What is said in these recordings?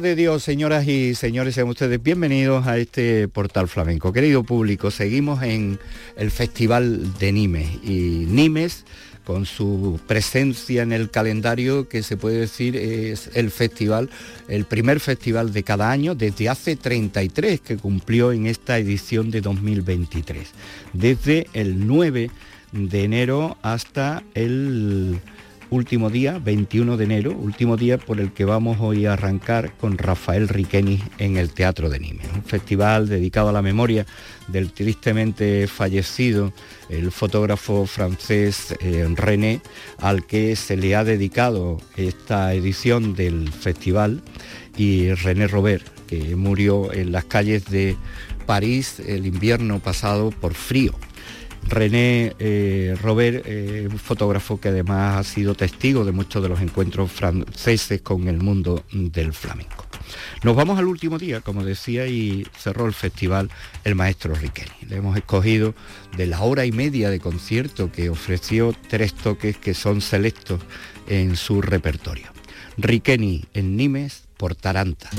de Dios, señoras y señores, sean ustedes bienvenidos a este portal flamenco. Querido público, seguimos en el Festival de Nimes y Nimes con su presencia en el calendario que se puede decir es el festival, el primer festival de cada año desde hace 33 que cumplió en esta edición de 2023, desde el 9 de enero hasta el último día, 21 de enero, último día por el que vamos hoy a arrancar con Rafael Riqueni en el Teatro de Nimes, un festival dedicado a la memoria del tristemente fallecido el fotógrafo francés eh, René, al que se le ha dedicado esta edición del festival, y René Robert, que murió en las calles de París el invierno pasado por frío. René eh, Robert, eh, un fotógrafo que además ha sido testigo de muchos de los encuentros franceses con el mundo del flamenco. Nos vamos al último día, como decía, y cerró el festival el maestro Riqueni. Le hemos escogido de la hora y media de concierto que ofreció tres toques que son selectos en su repertorio. Riqueni en Nimes por Taranta.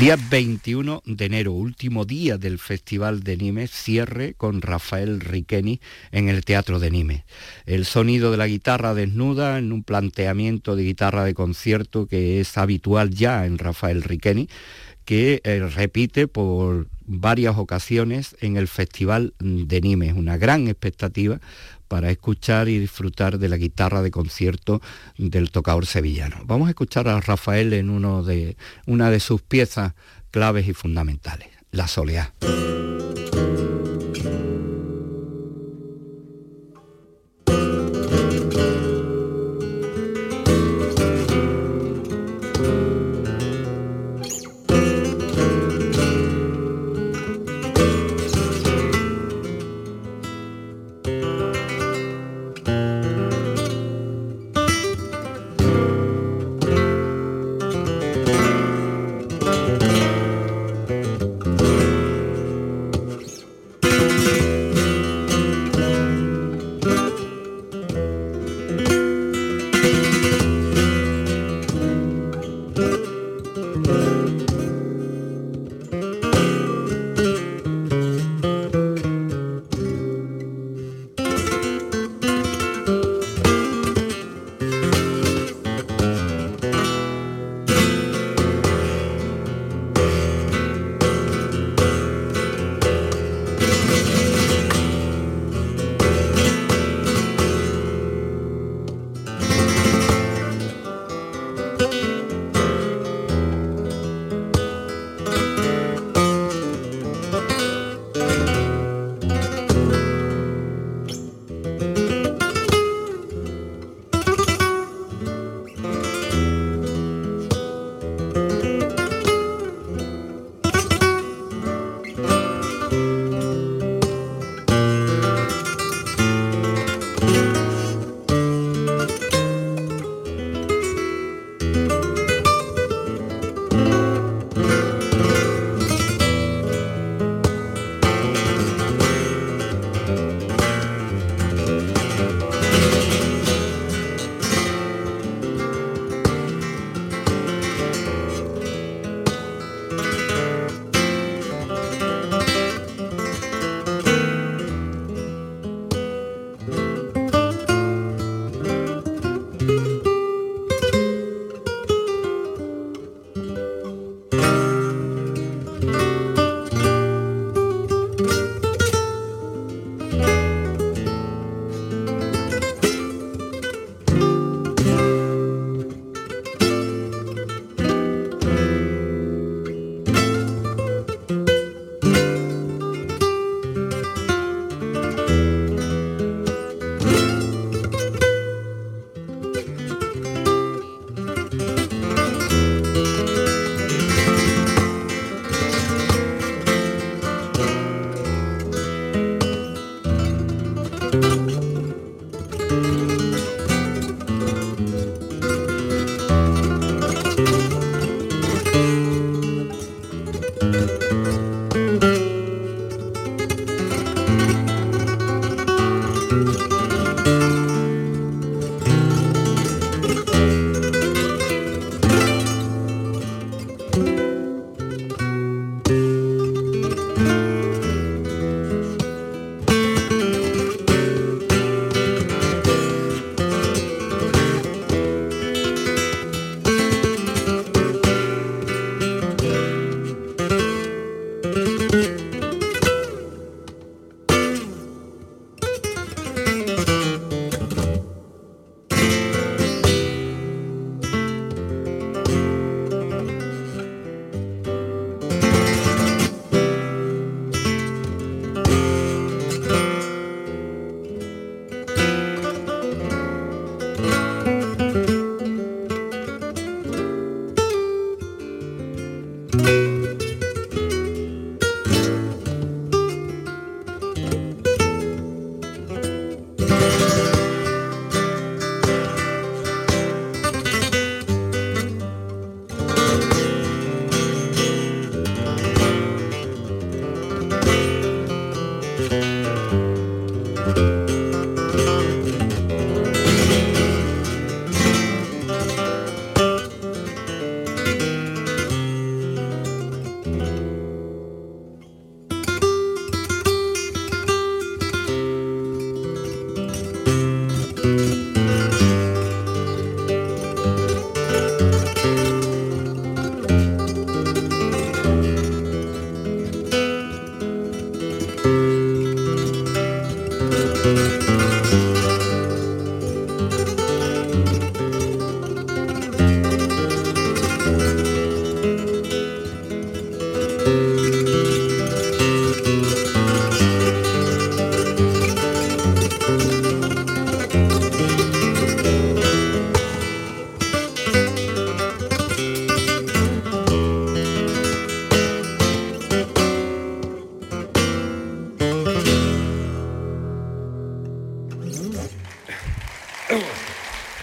Día 21 de enero, último día del Festival de Nimes, cierre con Rafael Riqueni en el Teatro de Nimes. El sonido de la guitarra desnuda en un planteamiento de guitarra de concierto que es habitual ya en Rafael Riqueni, que eh, repite por varias ocasiones en el Festival de Nimes. Una gran expectativa para escuchar y disfrutar de la guitarra de concierto del tocador sevillano. Vamos a escuchar a Rafael en uno de, una de sus piezas claves y fundamentales, La Soleá.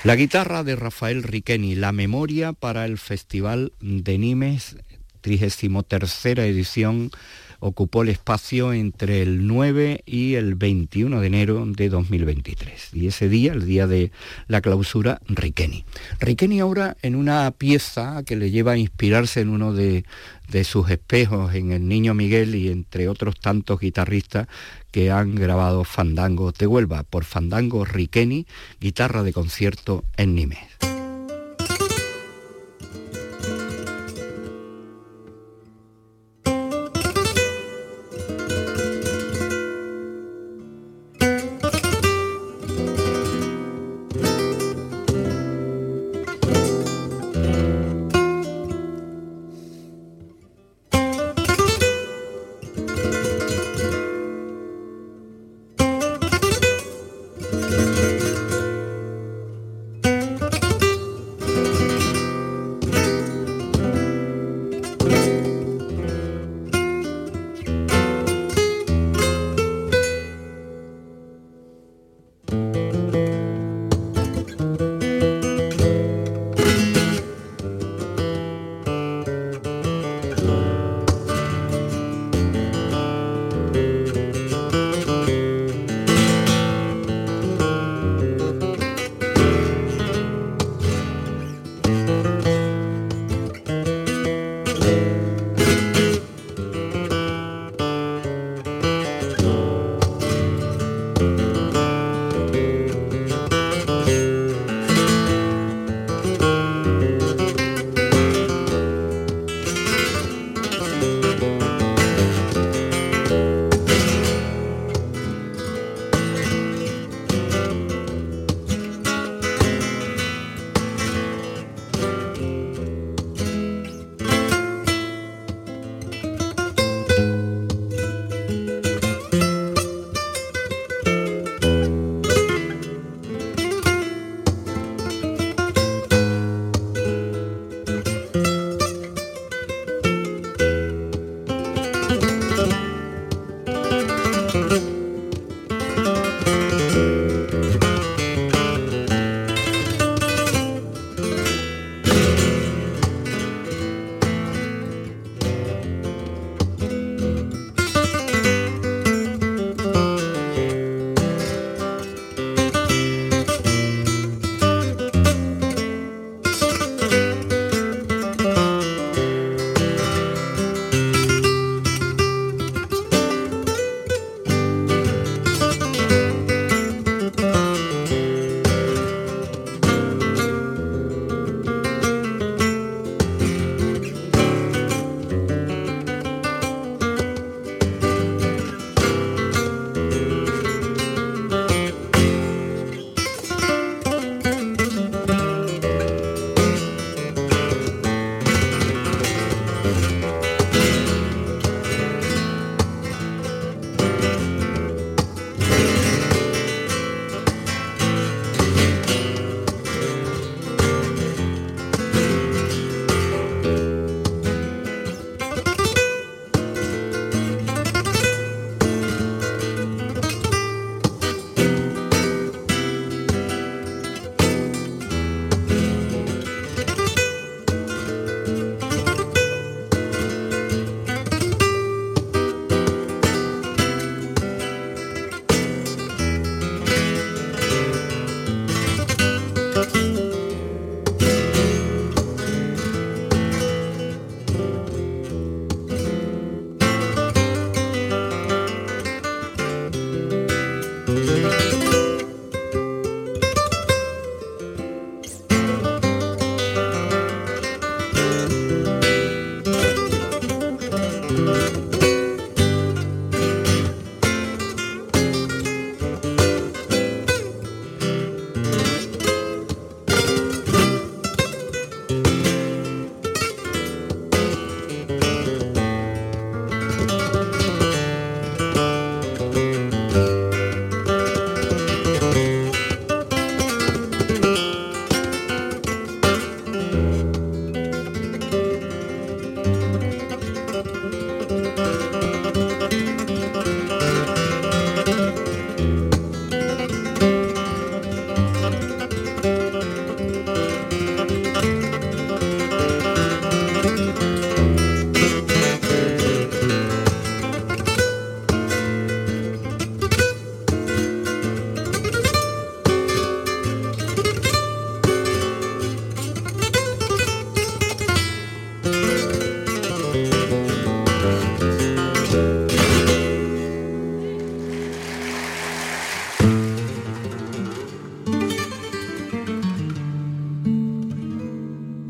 La guitarra de Rafael Riqueni, la memoria para el Festival de Nimes, 33 edición ocupó el espacio entre el 9 y el 21 de enero de 2023. Y ese día, el día de la clausura, Riqueni. Riqueni ahora en una pieza que le lleva a inspirarse en uno de, de sus espejos, en el Niño Miguel y entre otros tantos guitarristas que han grabado Fandango de Huelva por Fandango Riqueni, guitarra de concierto en Nimes.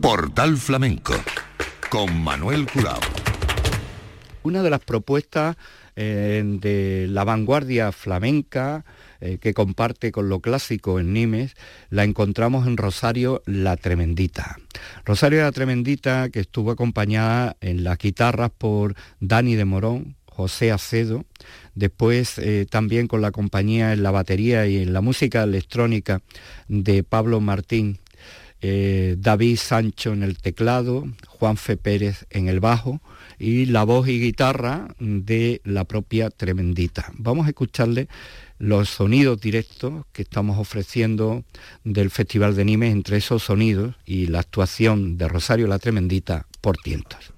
Portal Flamenco con Manuel Curao. Una de las propuestas eh, de la vanguardia flamenca eh, que comparte con lo clásico en Nimes, la encontramos en Rosario La Tremendita. Rosario La Tremendita, que estuvo acompañada en las guitarras por Dani de Morón, José Acedo, después eh, también con la compañía en la batería y en la música electrónica de Pablo Martín, eh, David Sancho en el teclado, Juan Fe Pérez en el bajo y la voz y guitarra de la propia Tremendita. Vamos a escucharle los sonidos directos que estamos ofreciendo del Festival de Nimes, entre esos sonidos y la actuación de Rosario la Tremendita por tientos.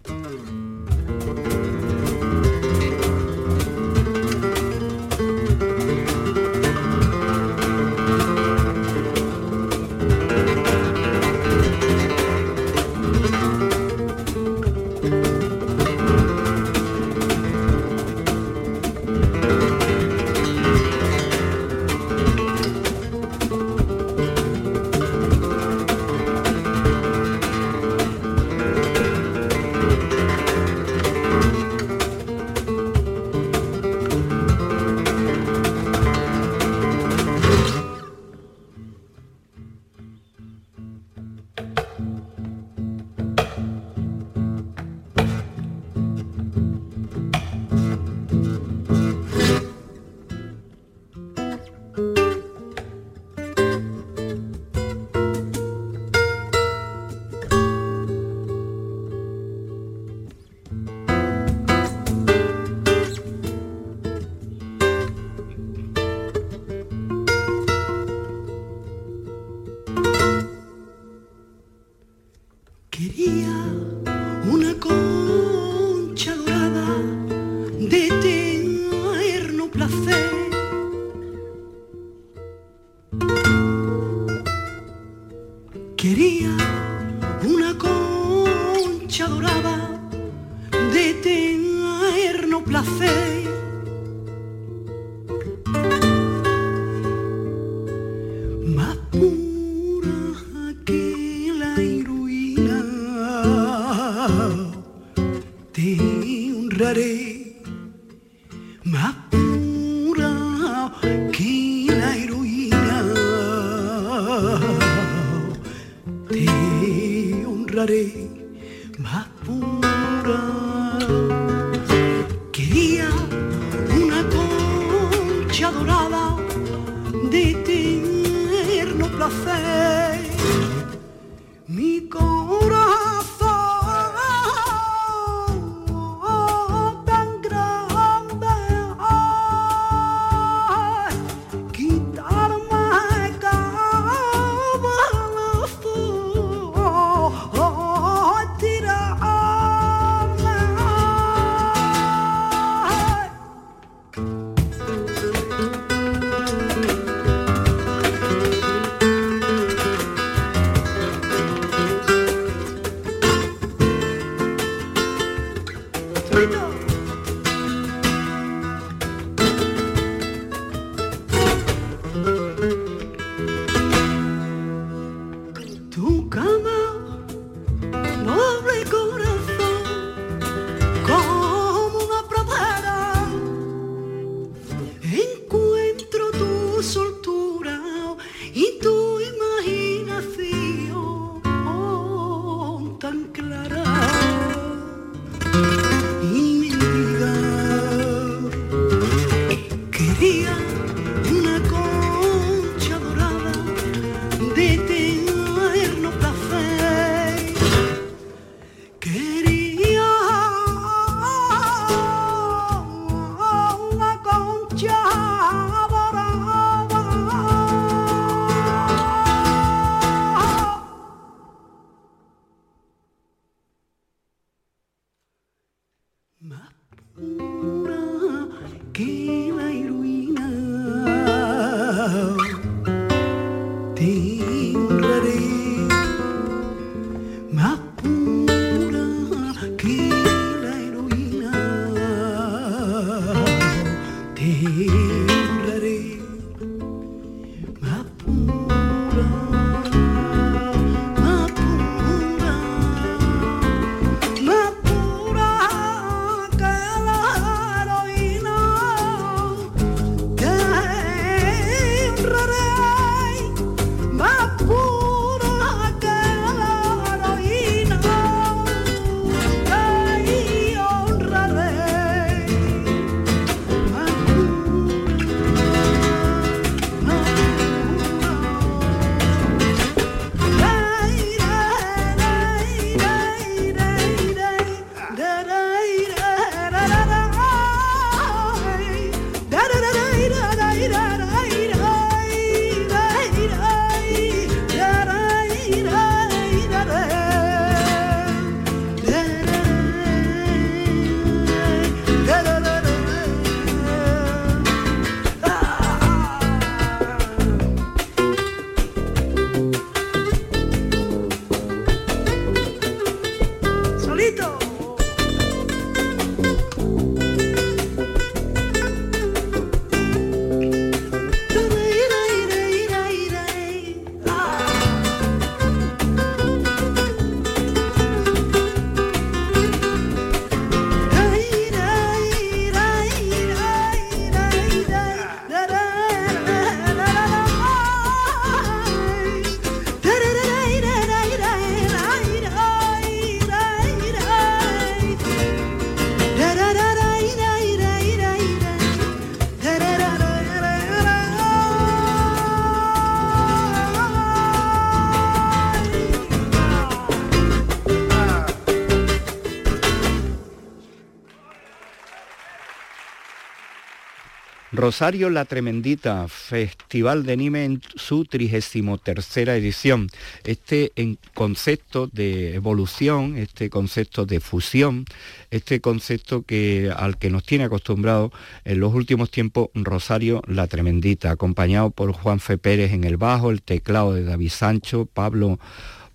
Rosario La Tremendita, Festival de Anime en su 33 edición. Este concepto de evolución, este concepto de fusión, este concepto que, al que nos tiene acostumbrado en los últimos tiempos Rosario La Tremendita, acompañado por Juan Fe Pérez en el bajo, el teclado de David Sancho, Pablo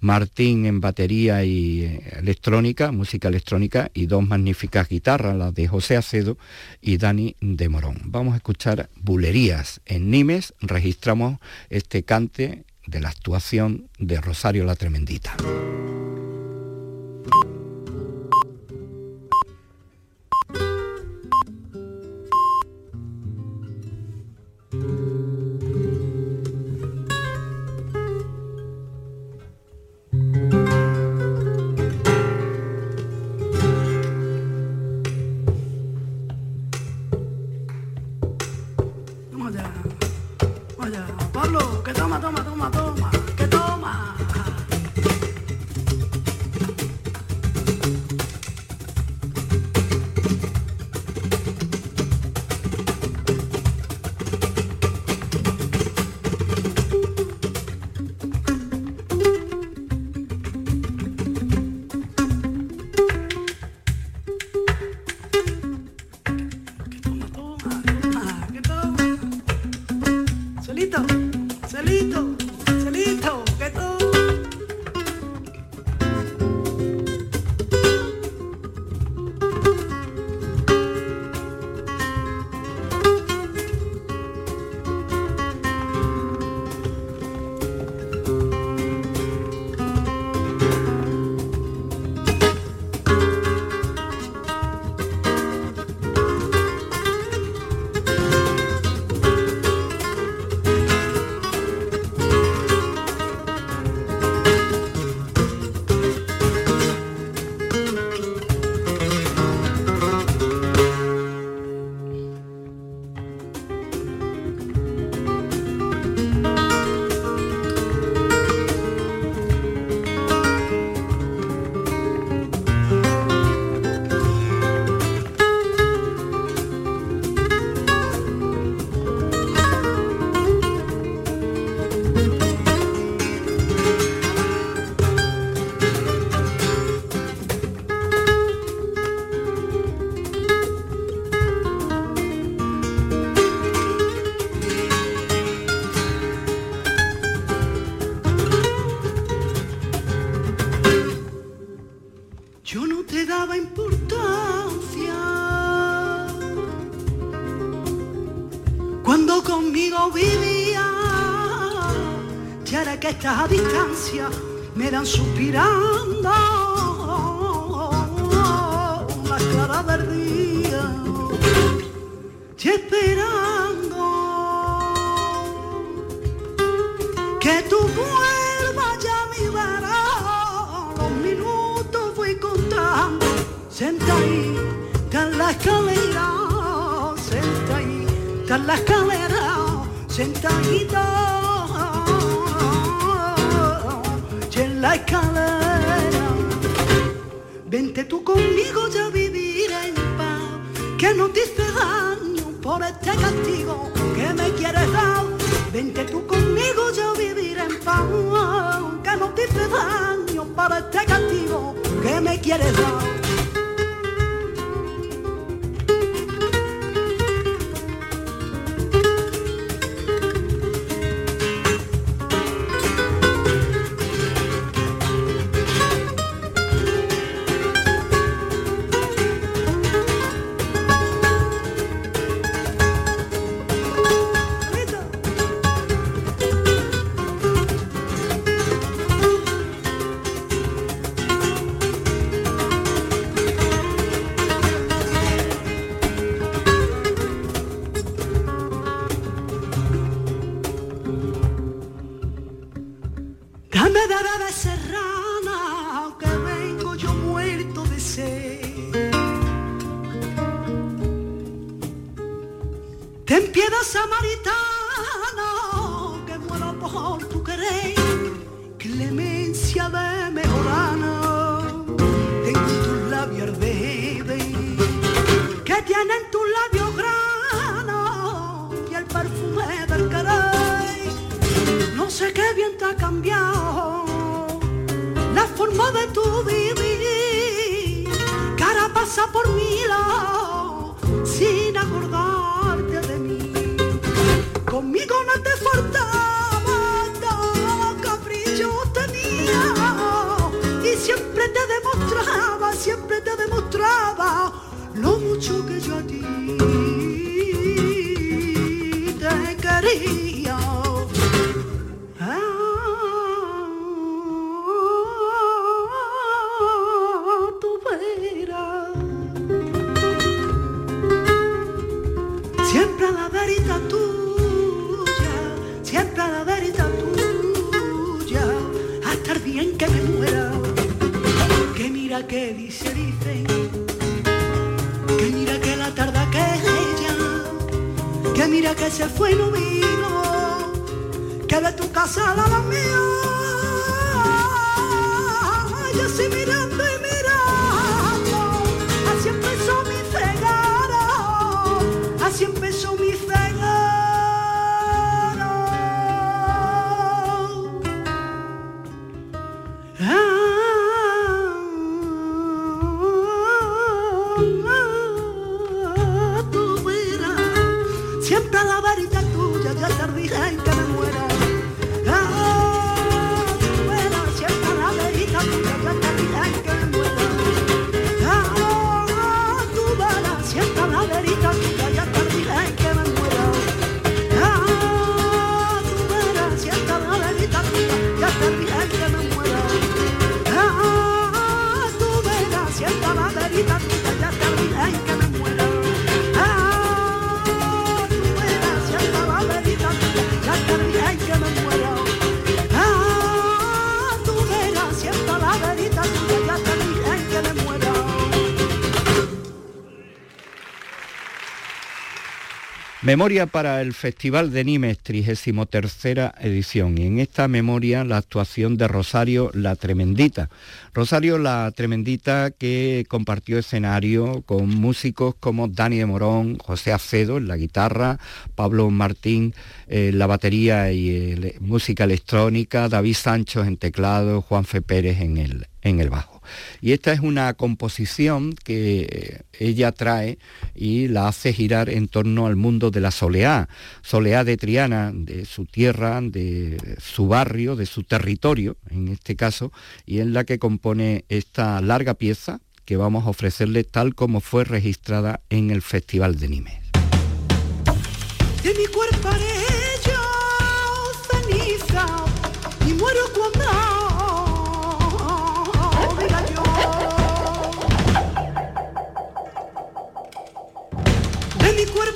Martín en batería y eh, electrónica, música electrónica y dos magníficas guitarras, las de José Acedo y Dani de Morón. Vamos a escuchar Bulerías en Nimes, registramos este cante de la actuación de Rosario la Tremendita. A distancia me dan suspirando la cara del día y esperando. Que tú vuelvas ya mi verano los minutos fui contando. Sentadita en la escalera. Sentadita en la escalera. Sentadita la escalera. Vente tú conmigo ya vivir en paz, que no te hice daño por este castigo que me quieres dar. Vente tú conmigo ya vivir en paz, que no te hice daño por este castigo que me quieres dar. Te ha cambiado la forma de tu vivir. Cara pasa por mi lado que se fue y no vino, que de tu casa a la mía, Memoria para el Festival de Nimes, 33 edición. Y en esta memoria la actuación de Rosario La Tremendita. Rosario La Tremendita que compartió escenario con músicos como Dani de Morón, José Acedo en la guitarra, Pablo Martín en la batería y eh, música electrónica, David Sancho en teclado, Juan Fe Pérez en el, en el bajo. Y esta es una composición que ella trae y la hace girar en torno al mundo de la soleá, soleá de Triana, de su tierra, de su barrio, de su territorio, en este caso, y en la que compone esta larga pieza que vamos a ofrecerle tal como fue registrada en el Festival de Nimes. De mi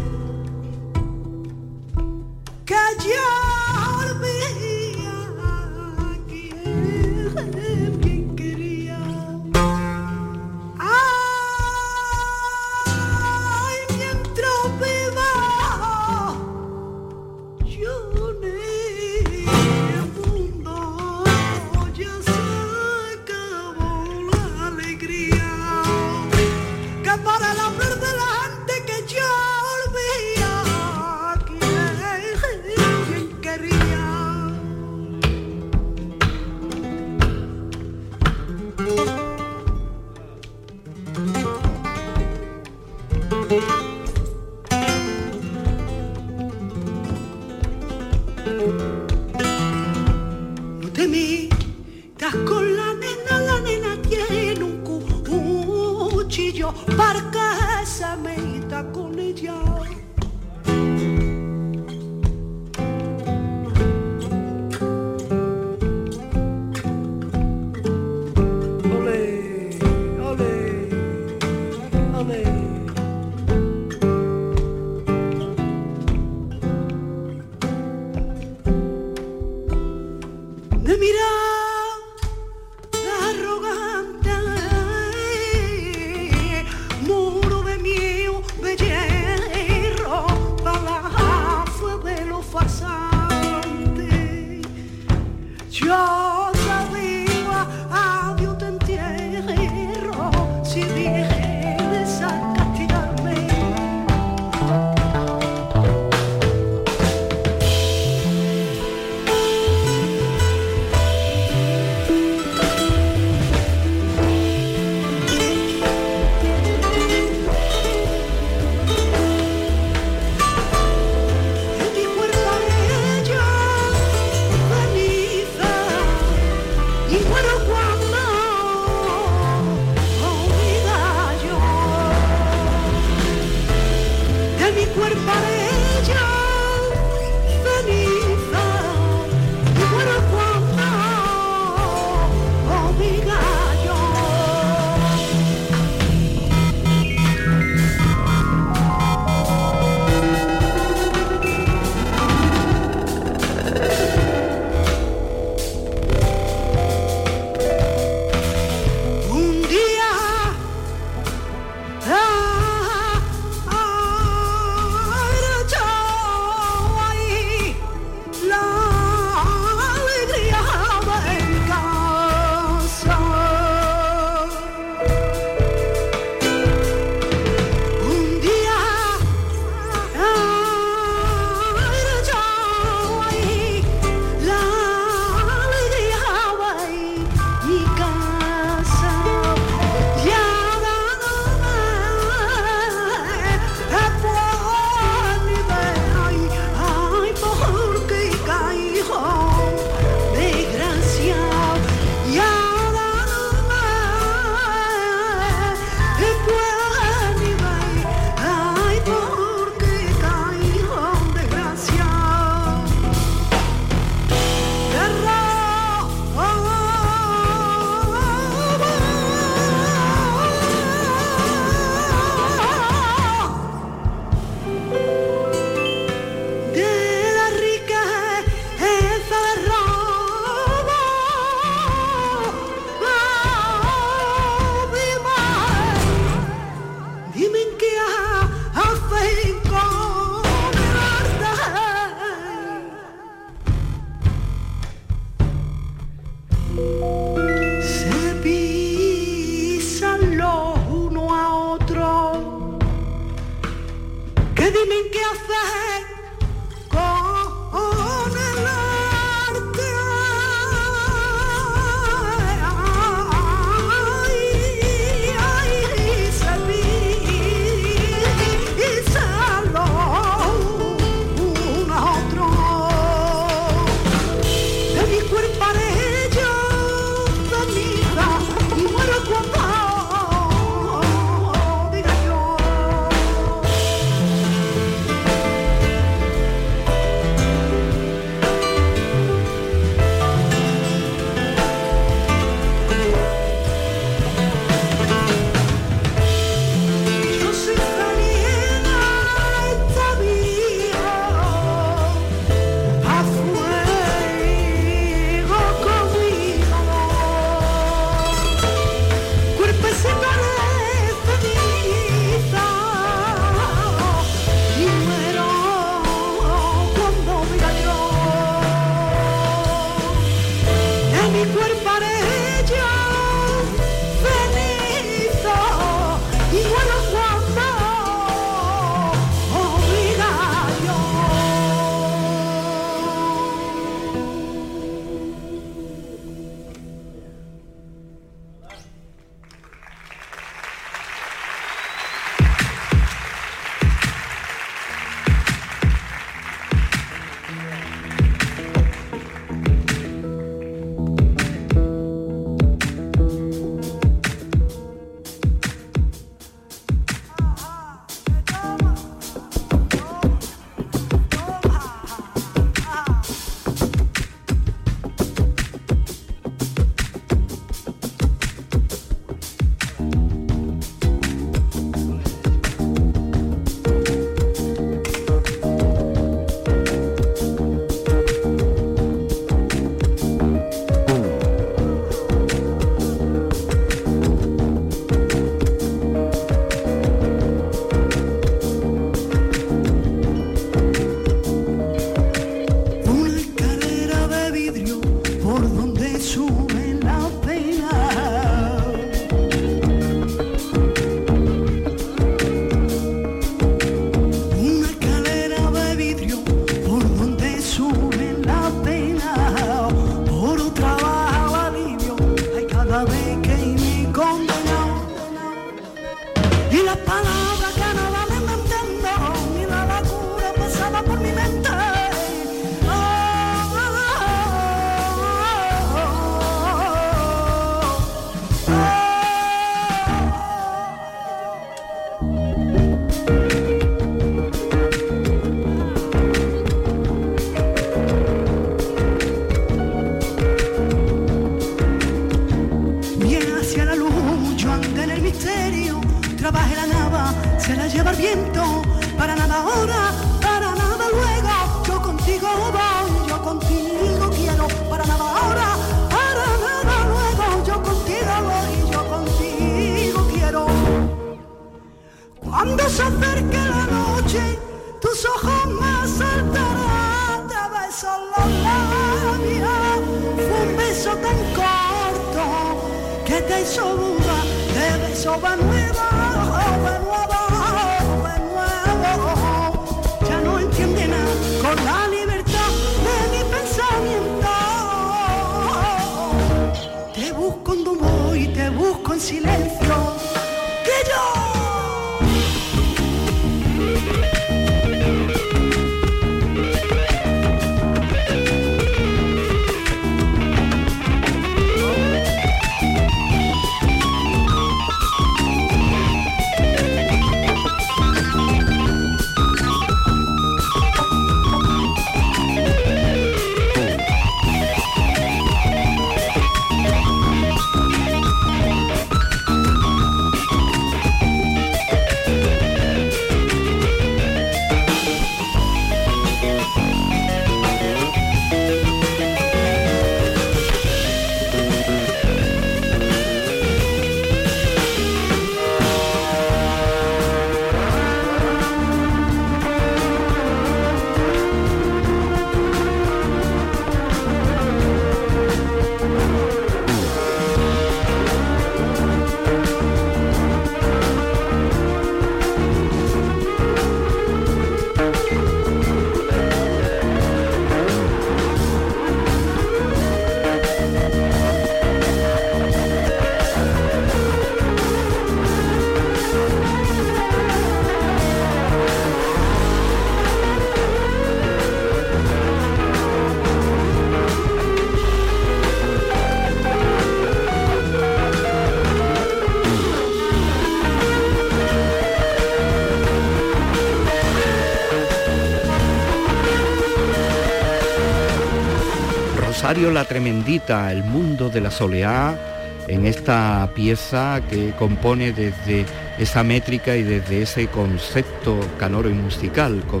La Tremendita, el mundo de la soleá, en esta pieza que compone desde esa métrica y desde ese concepto canoro y musical con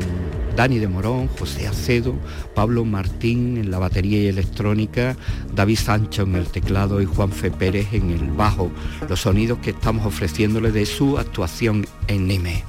Dani de Morón, José Acedo, Pablo Martín en la batería y electrónica, David Sancho en el teclado y Juan Fe Pérez en el bajo, los sonidos que estamos ofreciéndole de su actuación en Nime.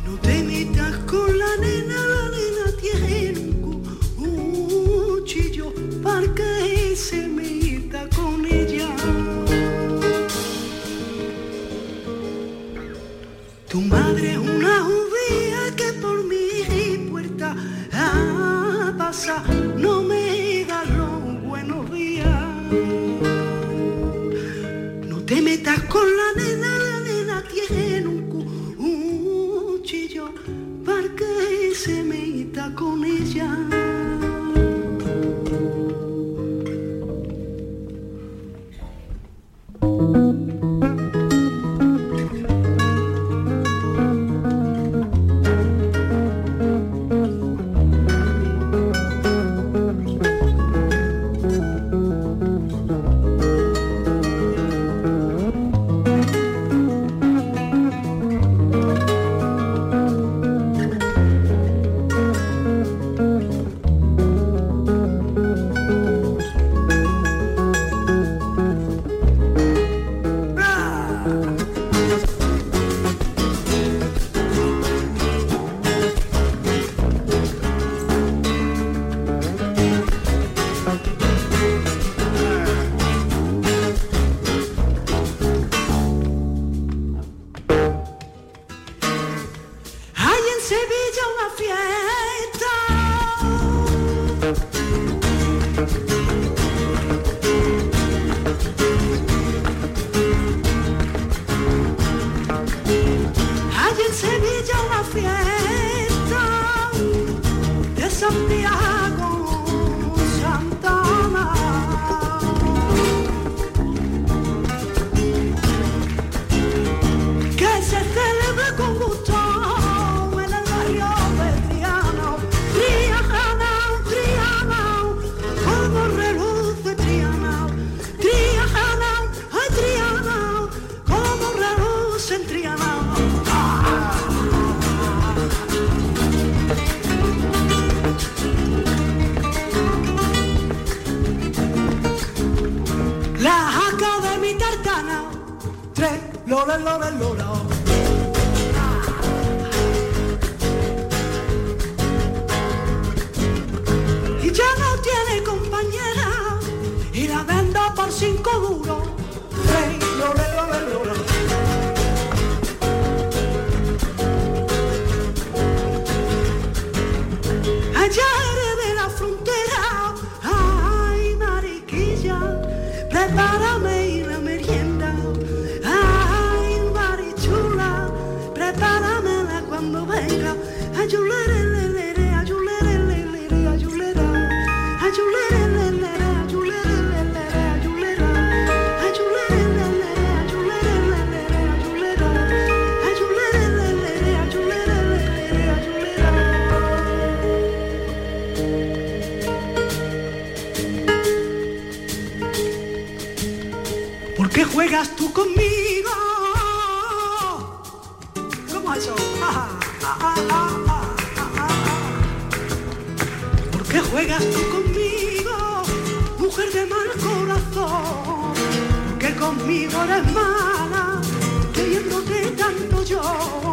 something Lola, Lola, Lola. qué juegas tú conmigo? ¿Cómo eso? Ah, ¿Por qué juegas tú conmigo, mujer de mal corazón? ¿Por qué conmigo eres mala, queriéndote tanto yo?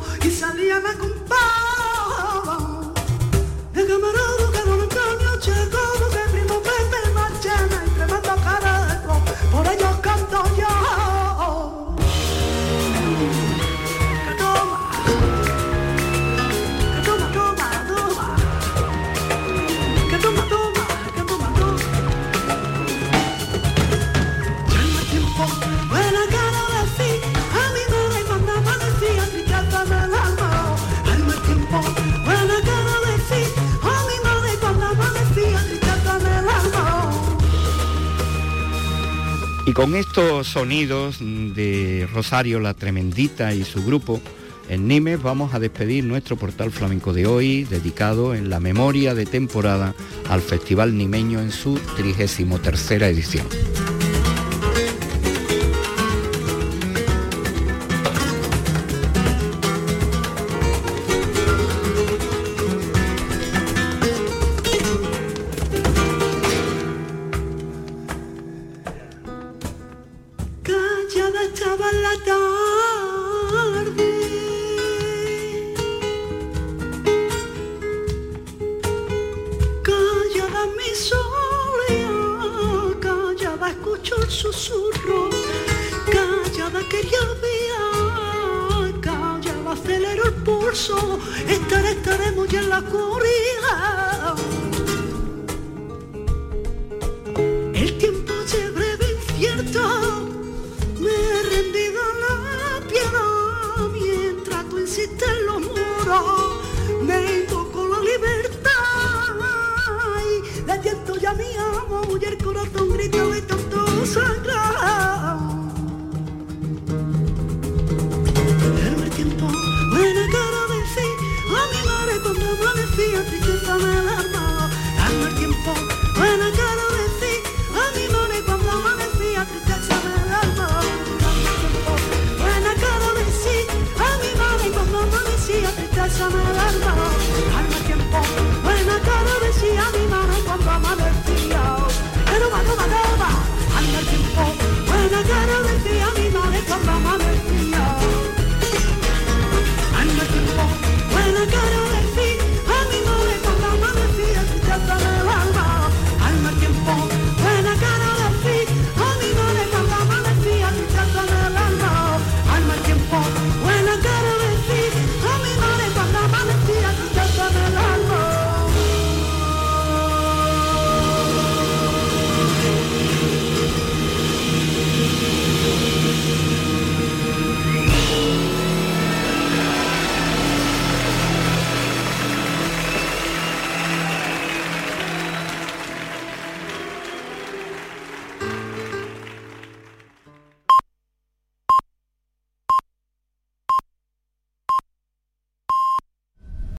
Buena cara de sí, con estos sonidos de Rosario la Tremendita y su grupo, en Nimes vamos a despedir nuestro portal flamenco de hoy, dedicado en la memoria de temporada al Festival Nimeño en su 33 edición.